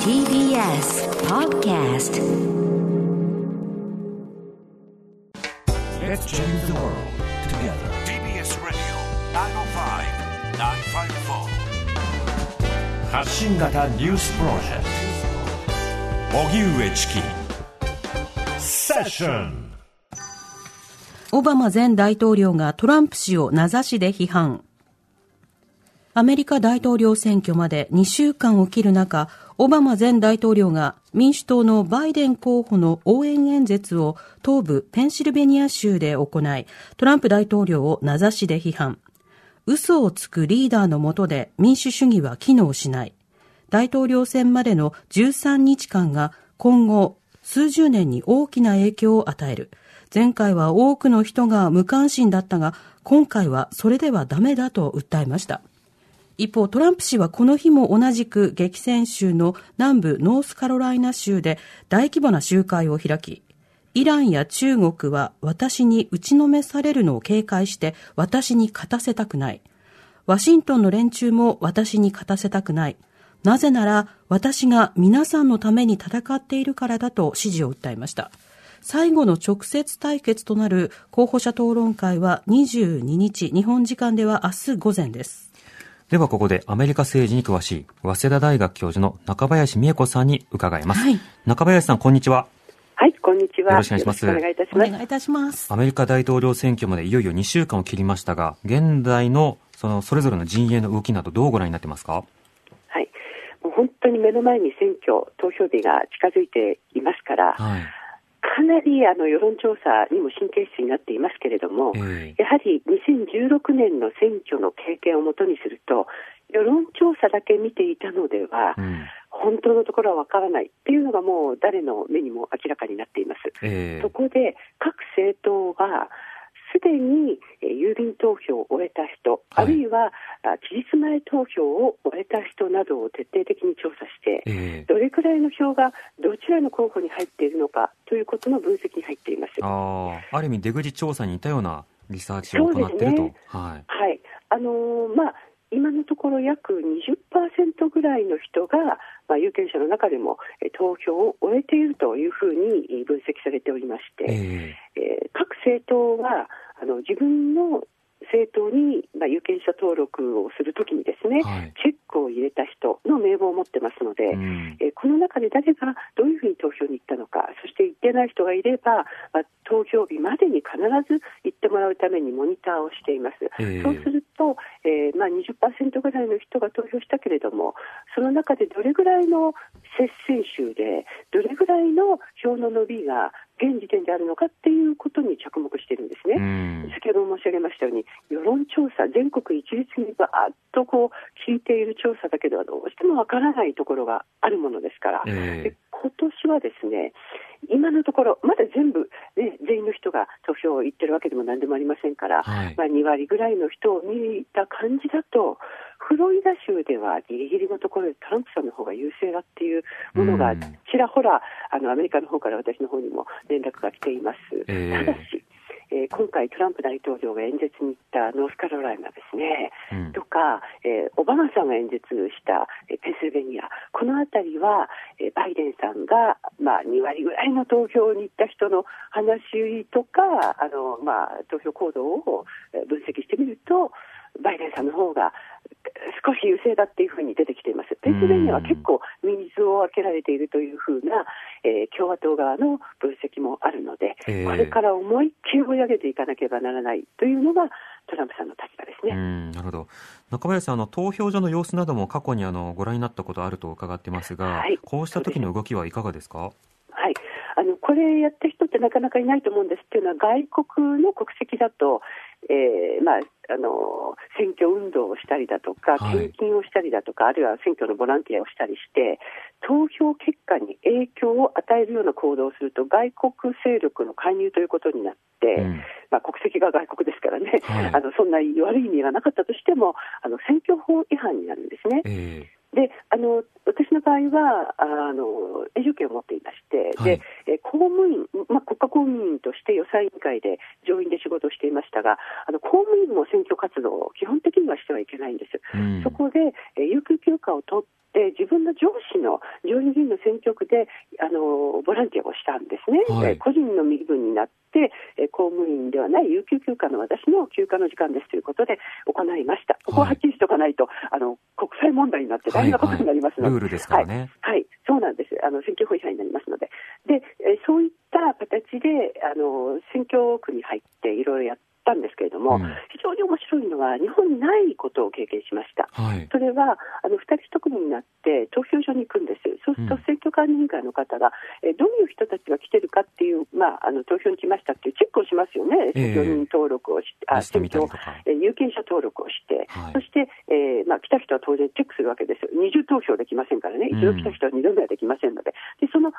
TBS Podcast Let's change the world together. TBS Radio 905-954発信型ニュースプロジェクト荻上チキセッションオバマ前大統領がトランプ氏を名指しで批判。アメリカ大統領選挙まで2週間を切る中、オバマ前大統領が民主党のバイデン候補の応援演説を東部ペンシルベニア州で行い、トランプ大統領を名指しで批判。嘘をつくリーダーの下で民主主義は機能しない。大統領選までの13日間が今後数十年に大きな影響を与える。前回は多くの人が無関心だったが、今回はそれではダメだと訴えました。一方、トランプ氏はこの日も同じく激戦州の南部ノースカロライナ州で大規模な集会を開き、イランや中国は私に打ちのめされるのを警戒して私に勝たせたくない。ワシントンの連中も私に勝たせたくない。なぜなら私が皆さんのために戦っているからだと支持を訴えました。最後の直接対決となる候補者討論会は22日、日本時間では明日午前です。ではここでアメリカ政治に詳しい早稲田大学教授の中林美恵子さんに伺います。はい中林さん、こんにちは。はい、こんにちは。よろしくお願いしますよろくお願いいたします。お願いいたします。アメリカ大統領選挙までいよいよ2週間を切りましたが、現在のそのそれぞれの陣営の動きなどどうご覧になってますか？はい。もう本当に目の前に選挙、投票日が近づいていますから、はい。かなりあの世論調査にも神経質になっていますけれども、えやはり2016年の選挙の経験をもとにすると、世論調査だけ見ていたのでは、うん。本当のところはわからないっていうのがもう誰の目にも明らかになっています。えそこで各政党はすでにえー郵便投票を終えた人、はいあるいはあ期日前投票を終えた人などを徹底的に調査して、ええどれくらいの票がどちらの候補に入っているのかということの分析に入っています。ああ、ある意味出口調査に似たようなリサーチを行っていると。はい。はい、あのーまあ今のところ約20%ぐらいの人が、まあ、有権者の中でもえー投票を終えているというふうにえー分析されておりまして、ええ。ー各政党はあの自分の政党に、まあ、有権者登録をするときにですね、はいクを入れた人の名簿を持ってますので、えうん。えーこの中で誰がどういうふうに投票に行ったのか、そして行ってない人がいれば、まあ、投票日までに必ず行ってもらうためにモニターをしています。ええそうすると、えーまあ、20%ぐらいの人が投票したけれども、その中でどれぐらいの接戦州で、どれぐらいの票の伸びが現時点であるのかっていうことに着目しているんですね。うん。先ほど申し上げましたように、世論調査、全国一律にばーっとこう聞いている調査だけではどうしてもわからないところがあるものですから、えで今年はですね、今のところ、まだ全部、ね、全員の人が投票を行ってるわけでもなんでもありませんから、はいまあ、2割ぐらいの人を見た感じだと、フロリダ州ではギリギリのところでトランプさんの方が優勢だっていうものがうん。ちらほらあのアメリカの方から私の方にも連絡が来ています。ええ。ただし、えー今回トランプ大統領が演説に行ったノースカロライナですね、うん。とか、えーオバマさんが演説した、えーペンシルベニア、この辺りは、えーバイデンさんが、まあ、2割ぐらいの投票に行った人の話とか、あのまあ、投票行動をえー分析してみると、バイデンさんの方がえー少し優勢だっていうふうに出てきています。ペンシルベニアは結構水を開けられているというふうな、えー共和党側の分析もあるので、ええこれから思いっきり追い上げていかなければならないというのがトランプさんの立場ですね。うん、なるほど。中林さん、あの、投票所の様子なども過去にあの、ご覧になったことあると伺ってますが、はいこうした時の動きはいかがですか？はい、あのこれやった人ってなかなかいないと思うんですっていうのは外国の国籍だと、えーまあ、あの選挙運動をしたりだとかはい。献金をしたりだとか、あるいは選挙のボランティアをしたりして投票結果に影響を与えるような行動をすると外国勢力の介入ということになって、うん。まあ、国籍が外国ですからね、はい。あのそんな悪い意味がなかったとしてもあの選挙法違反になるんですね。えであの私の場合はあの永住権を持っていまして、はい。でえ公務員、公務員として予算委員会で上院で仕事をしていましたがあの公務員も選挙活動を基本的にはしてはいけないんです。えうん。そこで、えー有給休暇を取っって自分の上司の上院議員の選挙区であのボランティアをしたんですね、はい。えー個人の身分になって、えー公務員ではない有給休暇の私の休暇の時間ですということで行いました、ここははっきりしておかないと、あの国際問題になって大変なことになりますので、ルールですからね。はい、そうなんです。あの選挙法違反になりますので、で、えーそういった形であの選挙区に入っていろいろやったんですけれども、うん。非常に面白いのは日本にないことを経験しました。はい。それはあの2人1組になって投票所に行くんです、そうするとうん。選挙管理委員会の方が、えーどういう人たちが来てるかっていう、まあ、あの投票に来ましたっていうチェックをしますよね、ええ。選挙人登録をして、あ選挙有権者登録をして、はい。そして、えーまあ、来た人は当然チェックするわけですよ、二重投票できませんからね、うん。一度来た人は二度目はできませんので、でその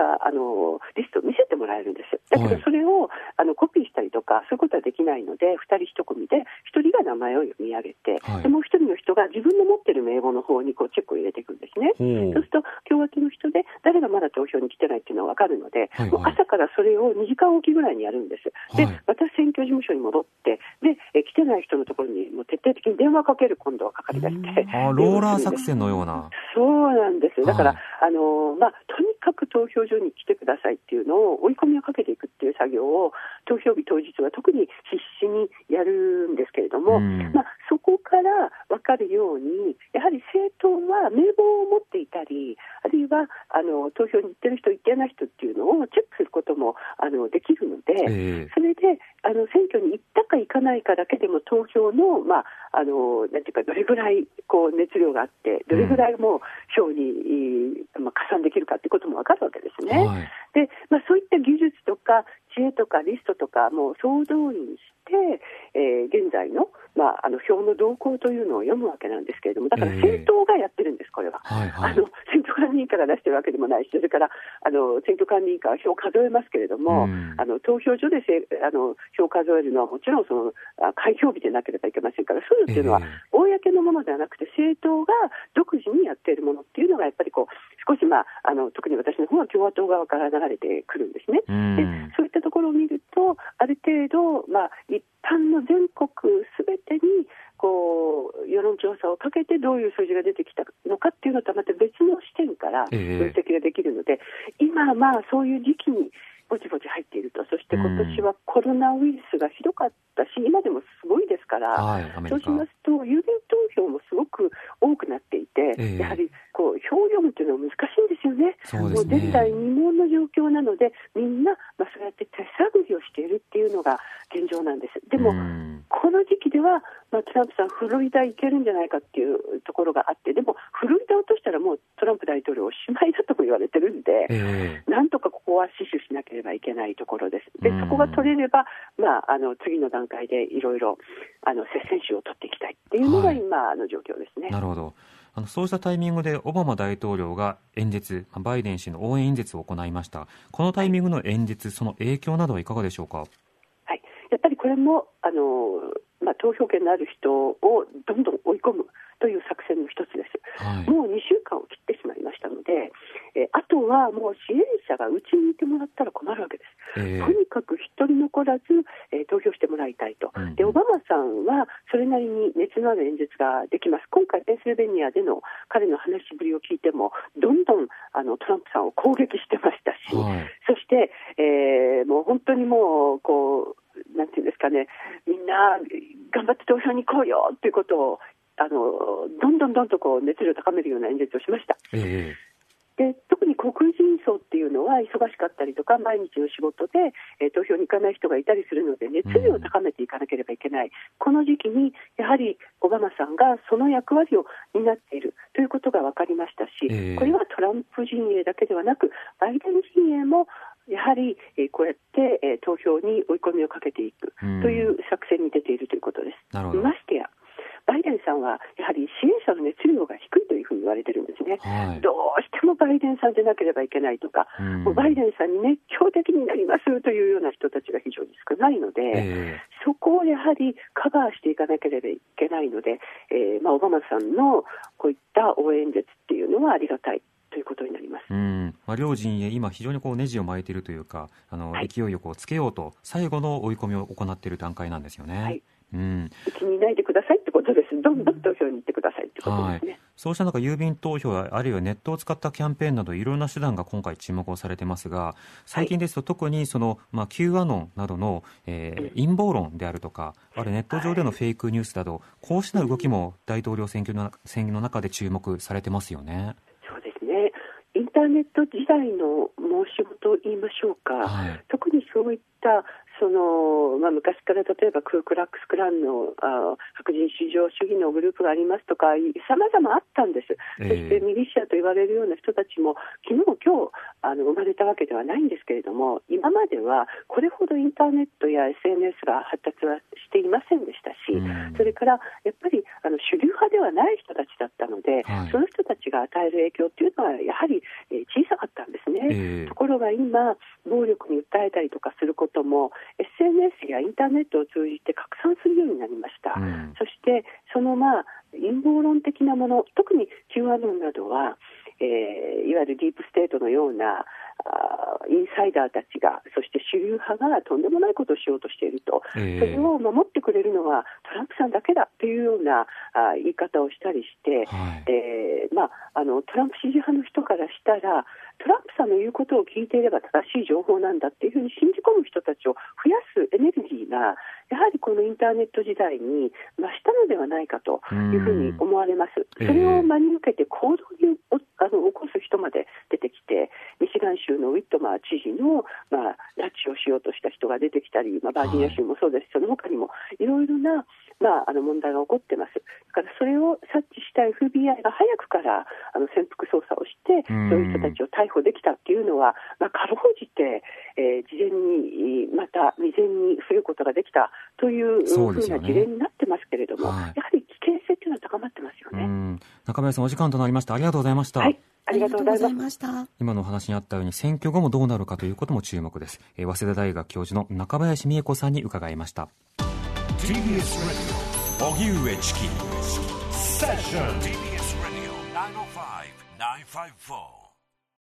したあのリストを見せてもらえるんです、だけはい。どそれをあのコピーしたりとか、そういうことはできないので、2人1組で、1人が名前を読み上げて、はい。でもう1人の人が自分の持ってる名簿の方にこうチェックを入れていくんですね。そうすると共和党の人で誰がまだ投票に来てないっていうのは分かるので、はいはい。もう朝からそれを2時間おきぐらいにやるんです、ではい。また選挙事務所に戻ってでえ来てない人のところにもう徹底的に電話かける今度はかかり出して、あローラー作戦のような。そうなんです、だから、はい。あのまあ、とにかく投票所に来てくださいっていうのを追い込みをかけていくっていう作業を投票日当日は特に必死にやるんですけれども、うん。まあ、そこから分かるように、やはり政党は名簿を持っていたり、あるいはあの投票に行ってる人、行ってない人っていうのをチェックすることもあのできるので、ええそれであの選挙に行ったか行かないかだけでも投票の、まあ、あのなんていうか、どれぐらいこう熱量があって、どれぐらいもう票に、いいまあ、加算できるかということも分かるわけですね。はい。でまあ、そういった技術とか知恵とかリストとかも総動員して、えー現在の,、まあ、あの票の動向というのを読むわけなんですけれども、だからええ。政党がやってるんです、これは。はいはい。あの選挙管理委員会が出してるわけでもないし、それからあの選挙管理委員会は票を数えますけれども、うん。あの投票所でせあの票を数えるのはもちろんそのあ開票日でなければいけませんから、そういうのっていうのは、え公のものではなくて、政党が独自にやっているものっていうのが、やっぱりこう少し、まあ、あの特に私の方は共和党側から流れてくるんですね。うん。でそういったところを見ると、ある程度、まあ、一般の全国すべてにこう世論調査をかけてどういう数字が出てきたのかっていうのとはまた別の視点から分ええ析ができるので、今、まあ、そういう時期にぼちぼち入っていると、そして今年はコロナウイルスがひどかったし、今でもすごいですから。はい。そうしますと、郵便投票もすごく多くなっていて、ええやはりこう票を読むというのは難しいんですよね。そうですもう前代ね。未聞の状況なので、みんな、まあ、そうやって手探りをしているっていうのが現状なんです。でも、うんこの時期では、まあ、トランプさん、フロリダ行けるんじゃないかっていうところがあって、でも、フロリダを落としたらもうトランプ大統領おしまいだとも言われてるんで、えなんとかここは死守しなければいけないところです。でうん、そこが取れれば、まあ、あの次の段階でいろいろあの接戦手を取っていきたいっていうのがはい今の状況ですね。えなるほど。あのそうしたタイミングでオバマ大統領が演説、まあバイデン氏の応援演説を行いました。このタイミングの演説、その影響などはいかがでしょうか？これもあの、まあ、投票権のある人をどんどん追い込むという作戦の一つです。はい。もう2週間を切ってしまいましたので、えーあとはもう支援者がうちにいてもらったら困るわけです。ええとにかく一人残らず、えー投票してもらいたいと、うんでオバマさんはそれなりに熱のある演説ができます、今回、ペンシルベニアでの彼の話しぶりを聞いても、どんどんあのトランプさんを攻撃してましたし、はい。そして、えーもう本当にもうこう、なんていうんですかね、みんな頑張って投票に行こうよということを、あのどんどんどんとこう熱量を高めるような演説をしました。え。で特に黒人層っていうのは忙しかったりとか毎日の仕事で、えー投票に行かない人がいたりするので熱量を高めていかなければいけない、この時期にやはりオバマさんがその役割を担っているということが分かりましたし、ええ。これはトランプ陣営だけではなくバイデン陣営もやはり、えーこうやって、えー投票に追い込みをかけていくうんという作戦に出ているということです。ましてやバイデンさんはやはり支援者の熱量が低いというふうに言われてるんですね。はい。どうしてもバイデンさんでなければいけないとか、うんもうバイデンさんに熱狂的になりますというような人たちが非常に少ないので、えそこをやはりカバーしていかなければいけないので、えーまあ、オバマさんのこういった応援演説っていうのはありがたいということになります。えうん。まあ、両陣営、今非常にこうネジを巻いているというか、あの、はい勢いをこうつけようと、最後の追い込みを行っている段階なんですよね。はいうん。うちにいないでくださいってことです。どんどん投票に行ってくださいってことですね。そうした中、郵便投票やあるいはネットを使ったキャンペーンなどいろんな手段が今回注目をされてますが最近ですと特にその、まあ、Q アノンなどの、えー、陰謀論であるとかあるネット上でのフェイクニュースなど、こうした動きも大統領選挙の選挙の中で注目されてますよね。そうですねインターネット時代の申し子と言いましょうか、はい、特にそういったその、まあ、昔から例えばクークラックスクランのあ白人至上主義のグループがありますとかさまざまあったんです、えー、そしてミリシアと言われるような人たちも昨日今日あの生まれたわけではないんですけれども今まではこれほどインターネットや SNS が発達はしていませんでしたし、うん、それからやっぱりあの主流派ではない人たちだったので、はい、その人たちが与える影響というのはやはり、えー、小さかったんですね。えー、ところが今暴力に訴えたりとかすることも SNS やインターネットを通じて拡散するようになりました、うん、そしてそのまあ陰謀論的なもの特に Q アノンなどは、えー、いわゆるディープステートのようなあインサイダーたちがそして主流派がとんでもないことをしようとしていると、えー、それを守ってくれるのはトランプさんだけだというようなあ言い方をしたりして、はい、えー、まあ、あのトランプ支持派の人からしたらトランプさんの言うことを聞いていれば正しい情報なんだっていうふうに信じ込む人たちを増やすエネルギーがやはりこのインターネット時代に増したのではないかというふうに思われます。それを真に受けて行動にあの起こす人まで出てきてミシガン州のウィットマー知事の、まあ、拉致をしようとした人が出てきたり、まあ、バージニア州もそうです、はい、その他にもいろいろな、まあ、あの問題が起こってます。だからそれを察知した FBI が早くからあの潜伏捜査をして、そういう人たちを逮捕できたっていうのは、まあ、かろうじて、えー、事前にまた未然に防ぐことができたというふうな事例になってますけれども、はい、やはり危険性というのは高まってますよね。中林さん、お時間となりました。ありがとうございました。はいありがとうございました。今のお話にあったように選挙後もどうなるかということも注目です。えー、早稲田大学教授の中林美恵子さんに伺いました。TBS Radio 荻上チキセッション TBS Radio 905-954